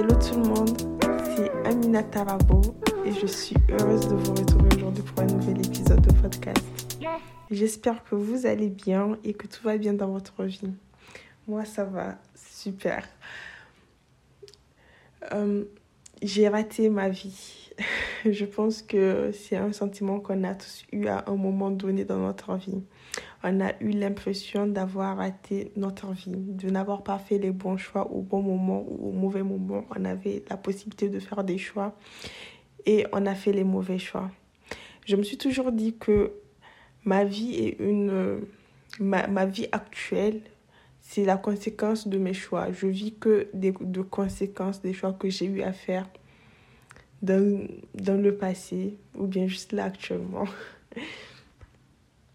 Hello tout le monde, c'est Amina Tarabo et je suis heureuse de vous retrouver aujourd'hui pour un nouvel épisode de podcast. J'espère que vous allez bien et que tout va bien dans votre vie. Moi, ça va super. Euh, j'ai raté ma vie. je pense que c'est un sentiment qu'on a tous eu à un moment donné dans notre vie on a eu l'impression d'avoir raté notre vie, de n'avoir pas fait les bons choix au bon moment ou au mauvais moment. On avait la possibilité de faire des choix et on a fait les mauvais choix. Je me suis toujours dit que ma vie une ma, ma vie actuelle c'est la conséquence de mes choix. Je vis que des, de conséquences des choix que j'ai eu à faire dans, dans le passé ou bien juste là actuellement.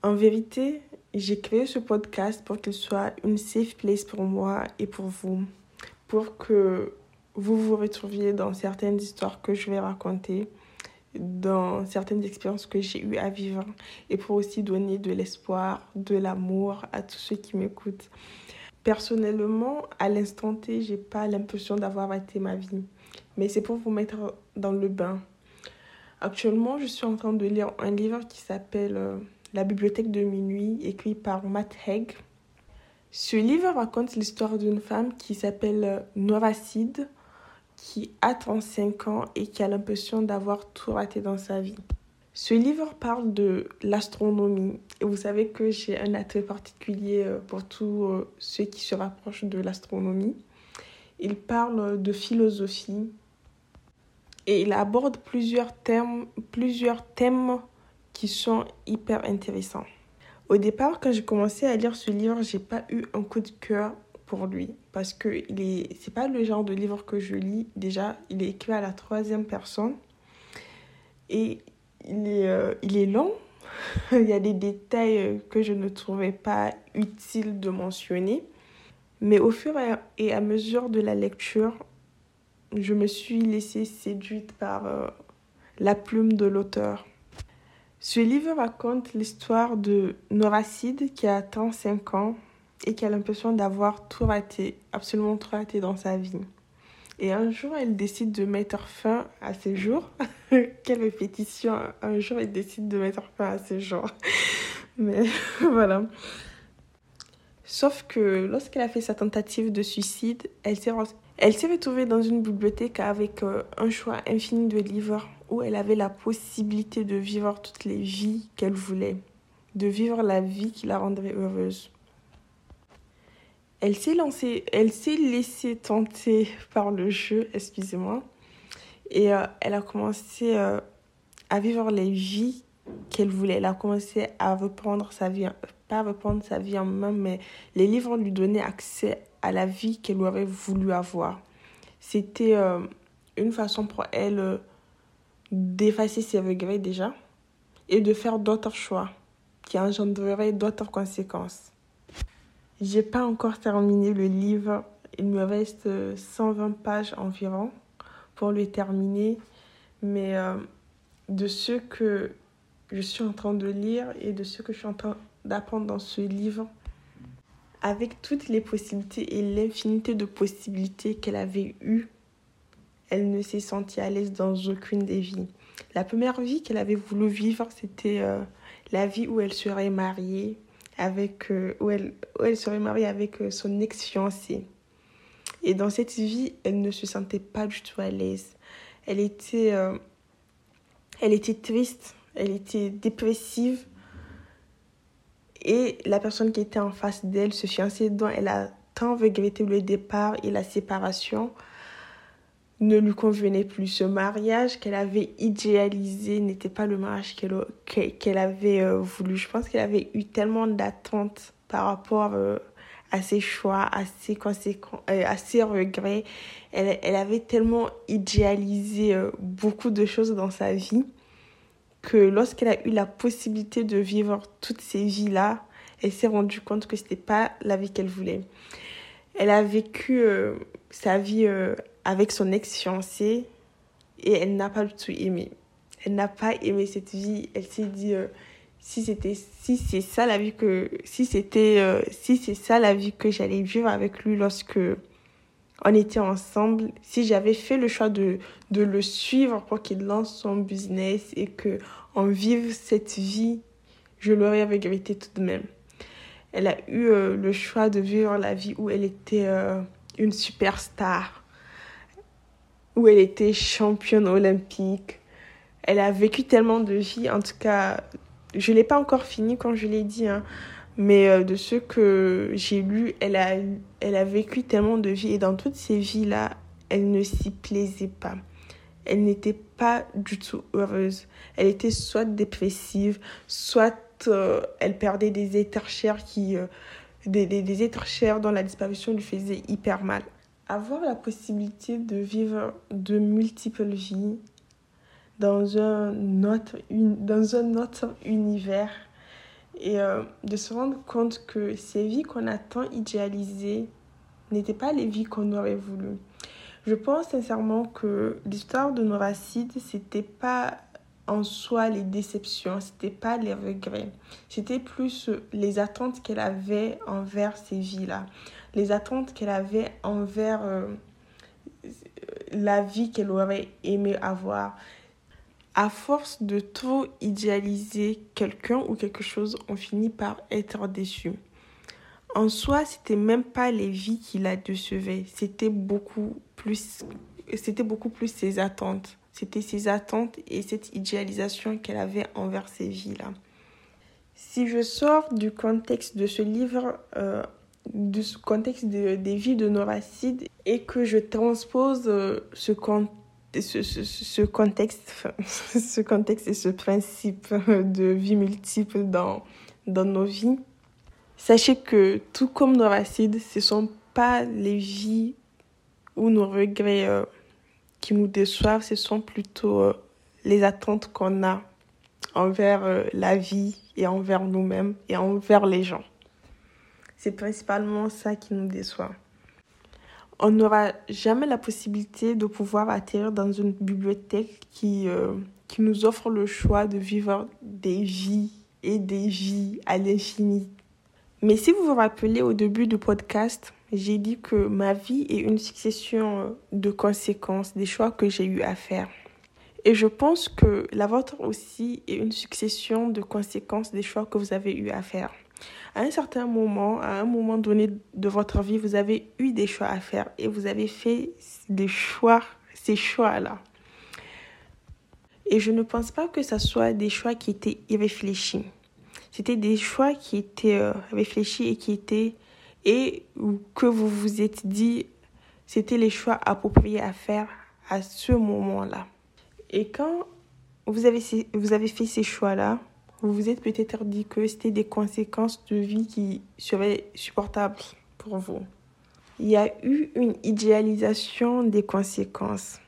En vérité, j'ai créé ce podcast pour qu'il soit une safe place pour moi et pour vous, pour que vous vous retrouviez dans certaines histoires que je vais raconter, dans certaines expériences que j'ai eu à vivre et pour aussi donner de l'espoir, de l'amour à tous ceux qui m'écoutent. Personnellement, à l'instant T, j'ai pas l'impression d'avoir raté ma vie, mais c'est pour vous mettre dans le bain. Actuellement, je suis en train de lire un livre qui s'appelle euh, la bibliothèque de minuit, écrit par Matt Haig. Ce livre raconte l'histoire d'une femme qui s'appelle Nora Sid, qui a 35 ans et qui a l'impression d'avoir tout raté dans sa vie. Ce livre parle de l'astronomie et vous savez que j'ai un attrait particulier euh, pour tous euh, ceux qui se rapprochent de l'astronomie. Il parle de philosophie et il aborde plusieurs plusieurs thèmes qui sont hyper intéressants. Au départ, quand j'ai commencé à lire ce livre, j'ai pas eu un coup de cœur pour lui parce que il est c'est pas le genre de livre que je lis déjà. Il est écrit à la troisième personne. Et il est euh, il est long. Il y a des détails que je ne trouvais pas utile de mentionner. Mais au fur et à mesure de la lecture je me suis laissée séduite par euh, la plume de l'auteur ce livre raconte l'histoire de Noracide qui a 35 ans et qui a l'impression d'avoir tout raté, absolument tout raté dans sa vie. Et un jour, elle décide de mettre fin à ses jours. Quelle répétition Un jour, elle décide de mettre fin à ses jours. Mais voilà. Sauf que lorsqu'elle a fait sa tentative de suicide, elle s'est elle s'est retrouvée dans une bibliothèque avec euh, un choix infini de livres où elle avait la possibilité de vivre toutes les vies qu'elle voulait, de vivre la vie qui la rendrait heureuse. Elle s'est lancée, elle s'est laissée tenter par le jeu, excusez-moi, et euh, elle a commencé euh, à vivre les vies qu'elle voulait. Elle a commencé à reprendre sa vie, pas reprendre sa vie en main, mais les livres lui donnaient accès à la vie qu'elle aurait voulu avoir. C'était euh, une façon pour elle euh, d'effacer ses regrets déjà et de faire d'autres choix qui engendreraient d'autres conséquences. J'ai pas encore terminé le livre. Il me reste 120 pages environ pour le terminer. Mais euh, de ce que je suis en train de lire et de ce que je suis en train d'apprendre dans ce livre, avec toutes les possibilités et l'infinité de possibilités qu'elle avait eues, elle ne s'est sentie à l'aise dans aucune des vies. La première vie qu'elle avait voulu vivre, c'était euh, la vie où elle serait mariée avec euh, où, elle, où elle serait mariée avec euh, son ex-fiancé. Et dans cette vie, elle ne se sentait pas du tout à l'aise. Elle était elle était triste, elle était dépressive et la personne qui était en face d'elle, ce fiancé dont elle a tant regretté le départ et la séparation, ne lui convenait plus. Ce mariage qu'elle avait idéalisé n'était pas le mariage qu'elle avait euh, voulu. Je pense qu'elle avait eu tellement d'attentes par rapport euh, à ses choix, à ses, conséquences, euh, à ses regrets. Elle avait tellement idéalisé beaucoup de choses dans sa vie que lorsqu'elle a eu la possibilité de vivre toutes ces vies-là, elle s'est rendue compte que ce n'était pas la vie qu'elle voulait. Elle a vécu euh, sa vie euh, avec son ex-fiancé et elle n'a pas du tout aimé. Elle n'a pas aimé cette vie. Elle s'est dit euh, si c'était si c'est ça la vie que si c'était si c'est ça la vie que j'allais vivre avec lui lorsque on était ensemble, si j'avais fait le choix de, de le suivre pour qu'il lance son business et que on vive cette vie, je l'aurais regretté tout de même. Elle a eu euh, le choix de vivre la vie où elle était euh, une superstar, où elle était championne olympique. Elle a vécu tellement de vies, en tout cas, je ne l'ai pas encore fini quand je l'ai dit, hein, mais euh, de ce que j'ai lu, elle a, elle a vécu tellement de vies et dans toutes ces vies-là, elle ne s'y plaisait pas. Elle n'était pas du tout heureuse. Elle était soit dépressive, soit euh, elle perdait des êtres chers qui, euh, des, des, des dont la disparition lui faisait hyper mal. Avoir la possibilité de vivre de multiples vies dans un autre, une, dans un autre univers et euh, de se rendre compte que ces vies qu'on a tant idéalisées n'étaient pas les vies qu'on aurait voulu. Je pense sincèrement que l'histoire de Noracide, c'était pas en soi les déceptions, c'était pas les regrets, c'était plus les attentes qu'elle avait envers ces vies-là, les attentes qu'elle avait envers euh, la vie qu'elle aurait aimé avoir, à force de trop idéaliser quelqu'un ou quelque chose, on finit par être déçu. En soi, c'était même pas les vies qui la décevaient, c'était beaucoup plus c'était beaucoup plus ses attentes. C'était ses attentes et cette idéalisation qu'elle avait envers ces vies-là. Si je sors du contexte de ce livre, euh, du contexte des vies de Noracide et que je transpose euh, ce contexte ce, contexte, ce contexte et ce principe de vie multiple dans, dans nos vies, sachez que tout comme nos racines, ce ne sont pas les vies ou nos regrets euh, qui nous déçoivent, ce sont plutôt euh, les attentes qu'on a envers euh, la vie et envers nous-mêmes et envers les gens. C'est principalement ça qui nous déçoit on n'aura jamais la possibilité de pouvoir atterrir dans une bibliothèque qui, euh, qui nous offre le choix de vivre des vies et des vies à l'infini. Mais si vous vous rappelez au début du podcast, j'ai dit que ma vie est une succession euh, de conséquences des choix que j'ai eu à faire. Et je pense que la vôtre aussi est une succession de conséquences des choix que vous avez eu à faire à un certain moment, à un moment donné de votre vie, vous avez eu des choix à faire et vous avez fait des choix, ces choix-là. Et je ne pense pas que ce soit des choix qui étaient irréfléchis. C'était des choix qui étaient euh, réfléchis et qui étaient et que vous vous êtes dit c'était les choix appropriés à faire à ce moment-là. Et quand vous avez, vous avez fait ces choix-là, vous vous êtes peut-être dit que c'était des conséquences de vie qui seraient supportables pour vous. Il y a eu une idéalisation des conséquences.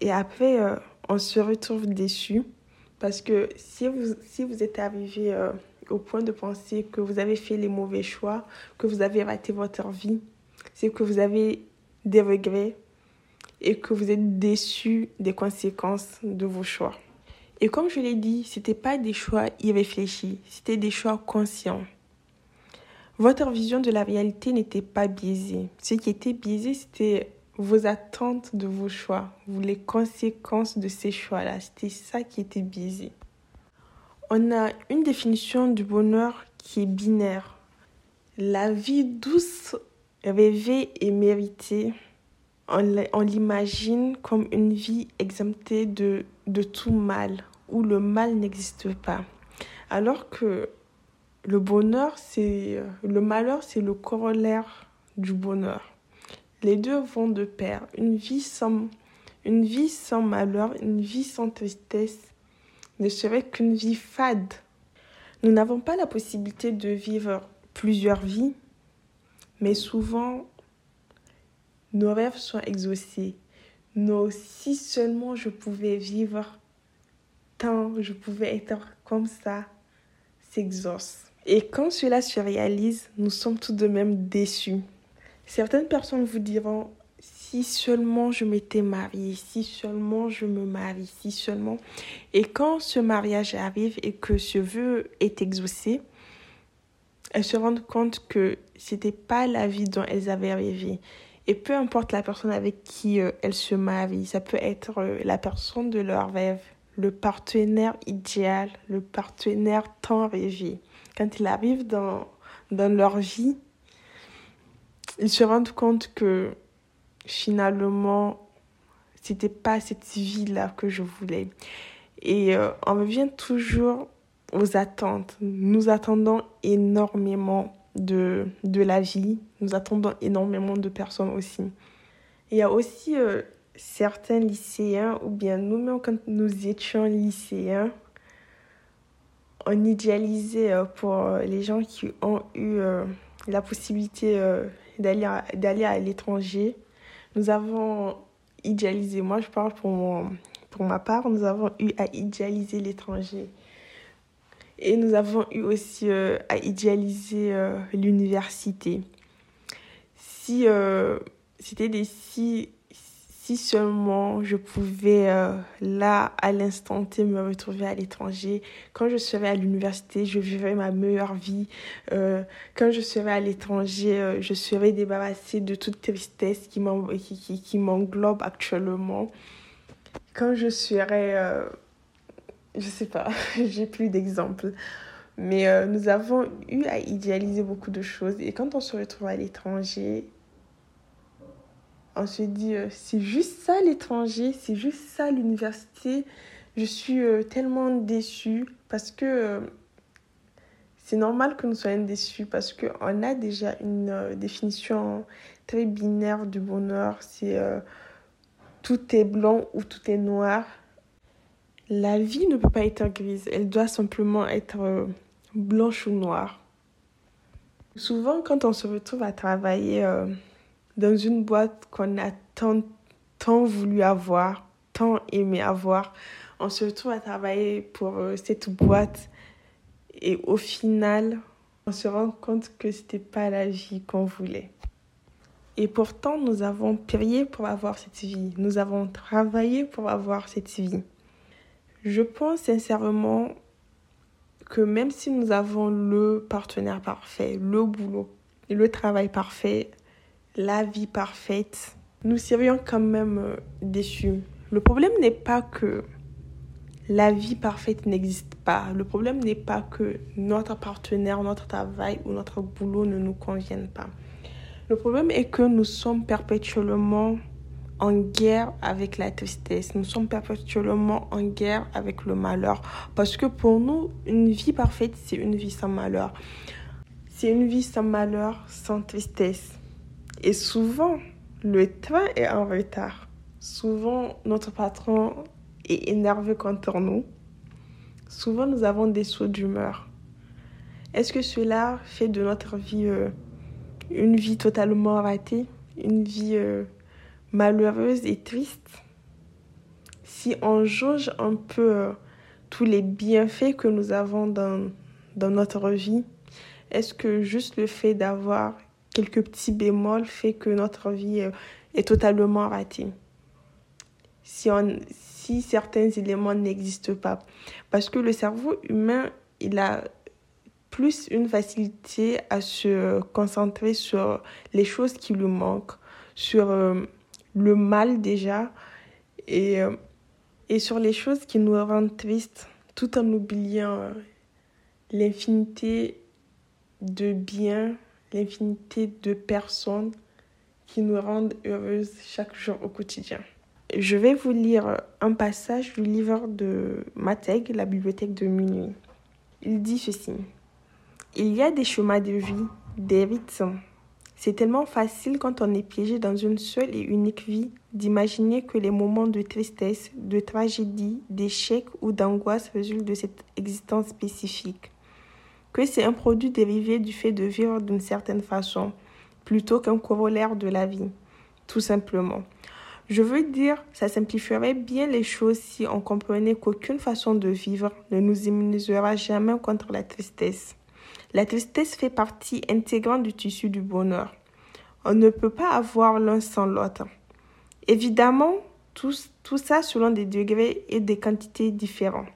Et après, euh, on se retrouve déçu parce que si vous, si vous êtes arrivé euh, au point de penser que vous avez fait les mauvais choix, que vous avez raté votre vie, c'est que vous avez des regrets et que vous êtes déçu des conséquences de vos choix. Et comme je l'ai dit, ce n'était pas des choix irréfléchis, c'était des choix conscients. Votre vision de la réalité n'était pas biaisée. Ce qui était biaisé, c'était vos attentes de vos choix, les conséquences de ces choix-là. C'était ça qui était biaisé. On a une définition du bonheur qui est binaire. La vie douce, rêvée et méritée, on l'imagine comme une vie exemptée de, de tout mal, où le mal n'existe pas. Alors que le bonheur, c'est le malheur, c'est le corollaire du bonheur. Les deux vont de pair. Une vie sans, une vie sans malheur, une vie sans tristesse ne serait qu'une vie fade. Nous n'avons pas la possibilité de vivre plusieurs vies, mais souvent nos rêves sont exaucés. Nos si seulement je pouvais vivre je pouvais être comme ça, s'exauce. Et quand cela se réalise, nous sommes tout de même déçus. Certaines personnes vous diront, si seulement je m'étais mariée, si seulement je me marie, si seulement. Et quand ce mariage arrive et que ce vœu est exaucé, elles se rendent compte que c'était pas la vie dont elles avaient rêvé Et peu importe la personne avec qui euh, elle se marie, ça peut être euh, la personne de leur rêve, le partenaire idéal, le partenaire tant rêvé. Quand il arrive dans, dans leur vie, ils se rendent compte que finalement, c'était pas cette vie-là que je voulais. Et euh, on revient toujours aux attentes. Nous attendons énormément de, de la vie. Nous attendons énormément de personnes aussi. Il y a aussi euh, certains lycéens, ou bien nous-mêmes quand nous étions lycéens, on idéalisait euh, pour les gens qui ont eu la possibilité d'aller à l'étranger. Nous avons idéalisé, moi je parle pour, pour ma part, nous avons eu à idéaliser l'étranger. Et nous avons eu aussi euh, à idéaliser euh, l'université. Si euh, c'était des si, si seulement je pouvais là, à l'instant T, me retrouver à l'étranger, quand je serais à l'université, je vivrais ma meilleure vie. quand je serais à l'étranger, je serais débarrassée de toute tristesse qui m'englobe qui, actuellement. Quand je serais je sais pas, j'ai plus d'exemples. Mais euh, nous avons eu à idéaliser beaucoup de choses. Et quand on se retrouve à l'étranger, on se dit, euh, c'est juste ça l'étranger, c'est juste ça l'université. Je suis euh, tellement déçue parce que c'est normal que nous soyons déçus parce qu'on a déjà une définition très binaire du bonheur. C'est tout est blanc ou tout est noir. La vie ne peut pas être grise, elle doit simplement être euh, blanche ou noire. Souvent, quand on se retrouve à travailler euh, dans une boîte qu'on a tant, tant voulu avoir, tant aimé avoir, on se retrouve à travailler pour euh, cette boîte et au final, on se rend compte que ce n'était pas la vie qu'on voulait. Et pourtant, nous avons prié pour avoir cette vie. Nous avons travaillé pour avoir cette vie. Je pense sincèrement que même si nous avons le partenaire parfait, le boulot, le travail parfait, la vie parfaite, nous serions quand même euh, déçus. Le problème n'est pas que la vie parfaite n'existe pas. Le problème n'est pas que notre partenaire, notre travail ou notre boulot ne nous conviennent pas. Le problème est que nous sommes perpétuellement en guerre avec la tristesse. Nous sommes perpétuellement en guerre avec le malheur. Parce que pour nous, une vie parfaite, c'est une vie sans malheur. C'est une vie sans malheur, sans tristesse. Et souvent, le train est en retard. Souvent, notre patron est énervé contre nous. Souvent, nous avons des sauts d'humeur. Est-ce que cela fait de notre vie euh, une vie totalement ratée Une vie... Euh, malheureuse et triste, si on jauge un peu euh, tous les bienfaits que nous avons dans, dans notre vie, est-ce que juste le fait d'avoir quelques petits bémols fait que notre vie euh, est, totalement ratée si, on, si certains éléments n'existent pas. Parce que le cerveau humain, il a plus une facilité à se concentrer sur les choses qui lui manquent, sur... Euh, le mal déjà et, euh, et sur les choses qui nous rendent tristes tout en oubliant l'infinité de biens, l'infinité de personnes qui nous rendent heureuses chaque jour au quotidien. Je vais vous lire un passage du livre de Mateg, la bibliothèque de minuit. Il dit ceci. Il y a des chemins de vie, des rythmes, c'est tellement facile quand on est piégé dans une seule et unique vie d'imaginer que les moments de tristesse, de tragédie, d'échec ou d'angoisse résultent de cette existence spécifique. Que c'est un produit dérivé du fait de vivre d'une certaine façon, plutôt qu'un corollaire de la vie, tout simplement. Je veux dire, ça simplifierait bien les choses si on comprenait qu'aucune façon de vivre ne nous immunisera jamais contre la tristesse. La tristesse fait partie intégrante du tissu du bonheur. On ne peut pas avoir l'un sans l'autre. Évidemment, tout, tout ça selon des degrés et des quantités différents.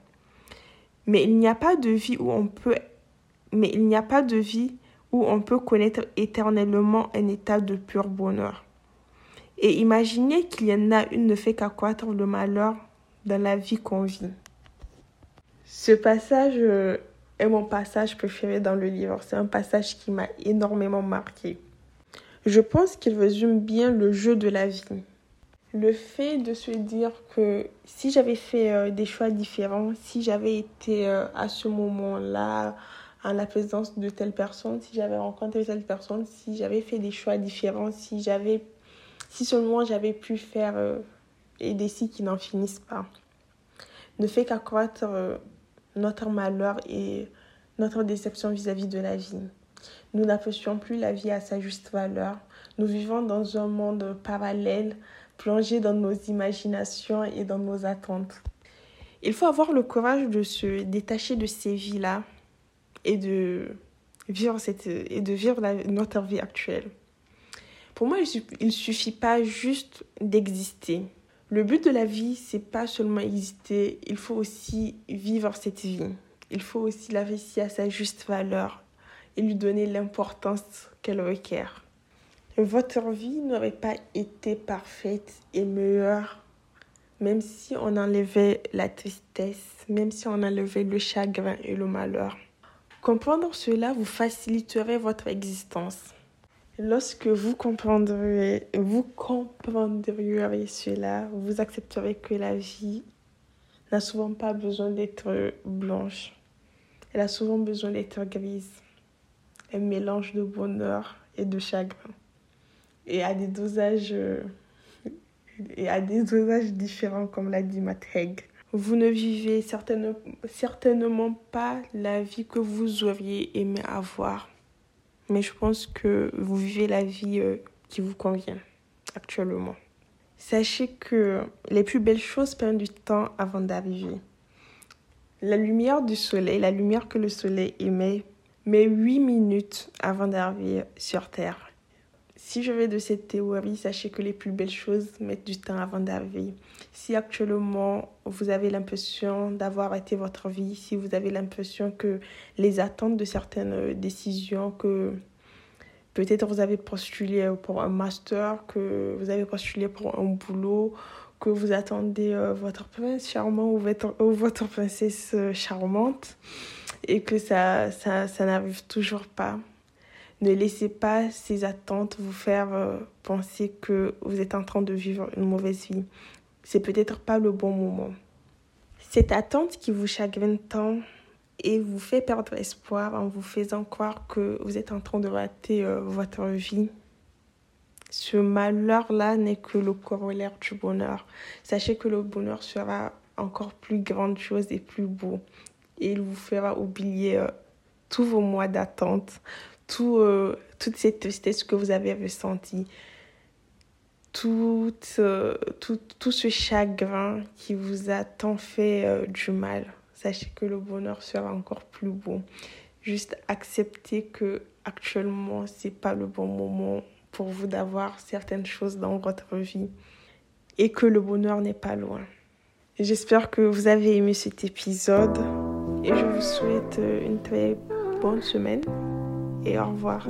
Mais il n'y a pas de vie où on peut mais il n'y a pas de vie où on peut connaître éternellement un état de pur bonheur. Et imaginez qu'il y en a une ne fait qu'accroître le malheur dans la vie qu'on vit. Ce passage euh, est mon passage préféré dans le livre. C'est un passage qui m'a énormément marqué. Je pense qu'il résume bien le jeu de la vie. Le fait de se dire que si j'avais fait euh, des choix différents, si j'avais été euh, à ce moment-là en la présence de telle personne, si j'avais rencontré telle personne, si j'avais fait des choix différents, si j'avais si seulement j'avais pu faire euh, des si qui n'en finissent pas, ne fait qu'accroître notre malheur et notre déception vis-à-vis de la vie. Nous n'apprécions plus la vie à sa juste valeur. Nous vivons dans un monde parallèle, plongé dans nos imaginations et dans nos attentes. Il faut avoir le courage de se détacher de ces vies-là et de vivre, cette, et de vivre notre vie actuelle. Pour moi, il ne suffit pas juste d'exister. Le but de la vie, c'est pas seulement exister, il faut aussi vivre cette vie. Il faut aussi la réussir à sa juste valeur et lui donner l'importance qu'elle requiert. Votre vie n'aurait pas été parfaite et meilleure même si on enlevait la tristesse, même si on enlevait le chagrin et le malheur. Comprendre cela vous faciliterait votre existence. Lorsque vous comprendrez, cela, vous accepterez que la vie n'a souvent pas besoin d'être blanche. Elle a souvent besoin d'être grise. Un mélange de bonheur et de chagrin. Et à des dosages, et différents, comme l'a dit Matt Haig. Vous ne vivez certainement, pas la vie que vous auriez aimé avoir. Mais je pense que vous vivez la vie euh, qui vous convient actuellement. Sachez que les plus belles choses prennent du temps avant d'arriver. La lumière du soleil, la lumière que le soleil émet, met 8 minutes avant d'arriver sur Terre. Si je vais de cette théorie, sachez que les plus belles choses mettent du temps avant d'arriver. Si actuellement vous avez l'impression d'avoir arrêté votre vie, si vous avez l'impression que les attentes de certaines décisions, que peut-être vous avez postulé pour un master, que vous avez postulé pour un boulot, que vous attendez euh, votre prince charmant ou votre, ou votre princesse charmante et que ça, ça, ça n'arrive toujours pas. Ne laissez pas ces attentes vous faire euh, penser que vous êtes en train de vivre une mauvaise vie. C'est peut-être pas le bon moment. Cette attente qui vous chagrine tant et vous fait perdre espoir en vous faisant croire que vous êtes en train de rater euh, votre vie ce malheur-là n'est que le corollaire du bonheur. Sachez que le bonheur sera encore plus grande chose et plus beau. Et il vous fera oublier euh, tous vos mois d'attente, tout, euh, toute cette tristesse que vous avez ressentie, tout, euh, tout, tout, ce chagrin qui vous a tant fait du mal. Sachez que le bonheur sera encore plus beau. Juste accepter que actuellement c'est pas le bon moment pour vous d'avoir certaines choses dans votre vie et que le bonheur n'est pas loin. J'espère que vous avez aimé cet épisode et je vous souhaite une très bonne semaine et au revoir.